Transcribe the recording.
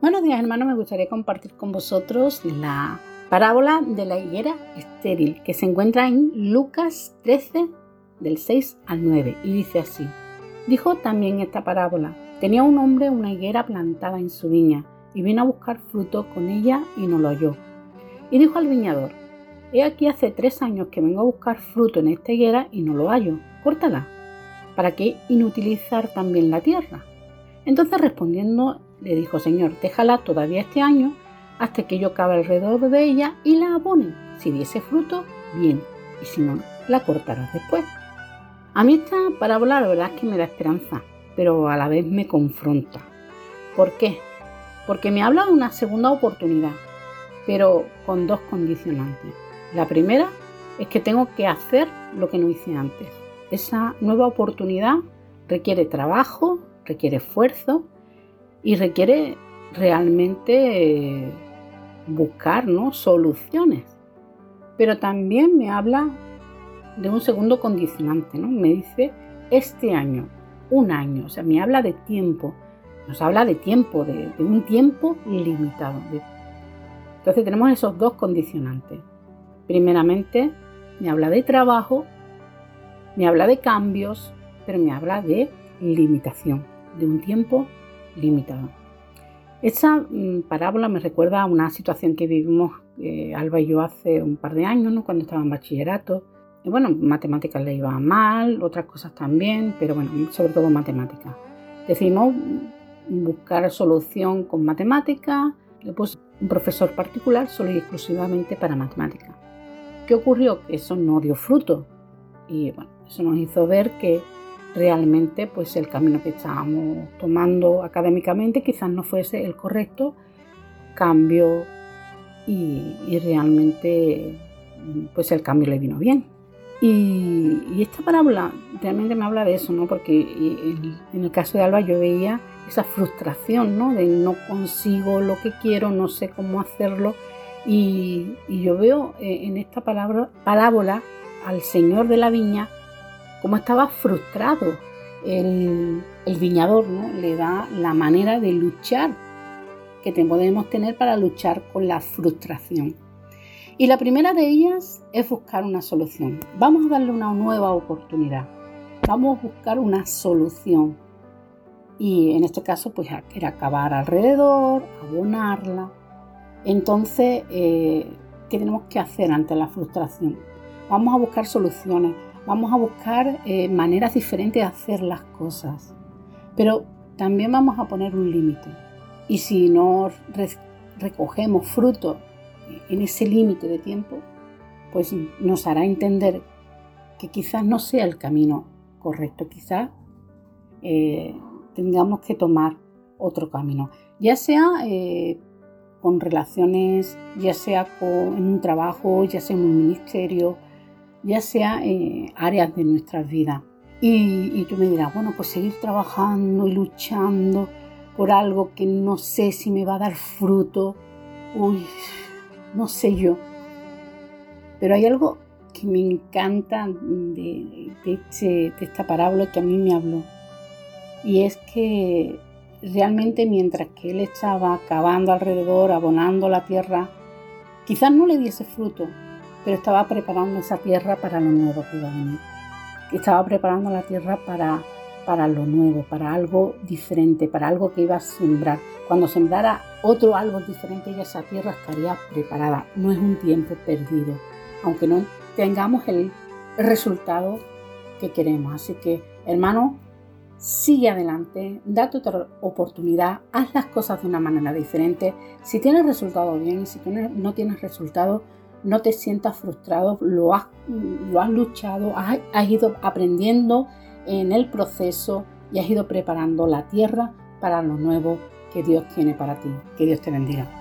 Buenos días hermanos, me gustaría compartir con vosotros la parábola de la higuera estéril que se encuentra en Lucas 13 del 6 al 9 y dice así. Dijo también esta parábola, tenía un hombre una higuera plantada en su viña y vino a buscar fruto con ella y no lo halló. Y dijo al viñador, he aquí hace tres años que vengo a buscar fruto en esta higuera y no lo hallo, córtala. ¿Para qué inutilizar también la tierra? Entonces respondiendo le dijo, Señor, déjala todavía este año hasta que yo cabe alrededor de ella y la abone. Si diese fruto, bien, y si no, la cortarás después. A mí esta parábola la verdad es que me da esperanza, pero a la vez me confronta. ¿Por qué? Porque me habla de una segunda oportunidad, pero con dos condicionantes. La primera es que tengo que hacer lo que no hice antes. Esa nueva oportunidad requiere trabajo, requiere esfuerzo y requiere realmente eh, buscar soluciones. Pero también me habla de un segundo condicionante, ¿no? Me dice este año, un año, o sea, me habla de tiempo, nos habla de tiempo, de, un tiempo limitado. Entonces tenemos esos dos condicionantes. Primeramente, me habla de trabajo, me habla de cambios, pero me habla de limitación, de un tiempo limitado. Esta mm, parábola me recuerda a una situación que vivimos eh, Alba y yo hace un par de años, cuando estaba en bachillerato. Y bueno, matemáticas le iba mal, otras cosas también, pero bueno, sobre todo matemáticas. Decidimos buscar solución con matemáticas, le puse un profesor particular solo y exclusivamente para matemáticas. ¿Qué ocurrió? Que eso no dio fruto. Y bueno, eso nos hizo ver que realmente pues el camino que estábamos tomando académicamente quizás no fuese el correcto, cambio y, realmente pues el cambio le vino bien. Y, esta parábola realmente me habla de eso, ¿no? Porque en el caso de Alba yo veía esa frustración, ¿no? De no consigo lo que quiero, no sé cómo hacerlo. Y, yo veo eh, en esta palabra, parábola al Señor de la viña cómo estaba frustrado. El, viñador ¿no? le da la manera de luchar que podemos tener para luchar con la frustración. Y la primera de ellas es buscar una solución. Vamos a darle una nueva oportunidad. Vamos a buscar una solución. Y en este caso, pues era acabar alrededor, abonarla. Entonces, eh, ¿qué tenemos que hacer ante la frustración? Vamos a buscar soluciones vamos a buscar eh, maneras diferentes de hacer las cosas, pero también vamos a poner un límite. Y si no recogemos fruto en ese límite de tiempo, pues nos hará entender que quizás no sea el camino correcto, quizás eh, tengamos que tomar otro camino, ya sea eh, con relaciones, ya sea en un trabajo, ya sea en un ministerio, ya sea en áreas de nuestras vidas. Y, tú me dirás, bueno, pues seguir trabajando y luchando por algo que no sé si me va a dar fruto. Uy, no sé yo. Pero hay algo que me encanta de, de, esta parábola que a mí me habló. Y es que realmente mientras que él estaba cavando alrededor, abonando la tierra, quizás no le diese fruto, pero estaba preparando esa tierra para lo nuevo que iba a venir. Estaba preparando la tierra para, para lo nuevo, para algo diferente, para algo que iba a sembrar. Cuando sembrara otro algo diferente, ya esa tierra estaría preparada. No es un tiempo perdido, aunque no tengamos el resultado que queremos. Así que, hermano, sigue adelante, date otra oportunidad, haz las cosas de una manera diferente. Si tienes resultado bien y si no tienes resultado, no te sientas frustrado, lo has, lo has luchado, has, has ido aprendiendo en el proceso y has ido preparando la tierra para lo nuevo que Dios tiene para ti. Que Dios te bendiga.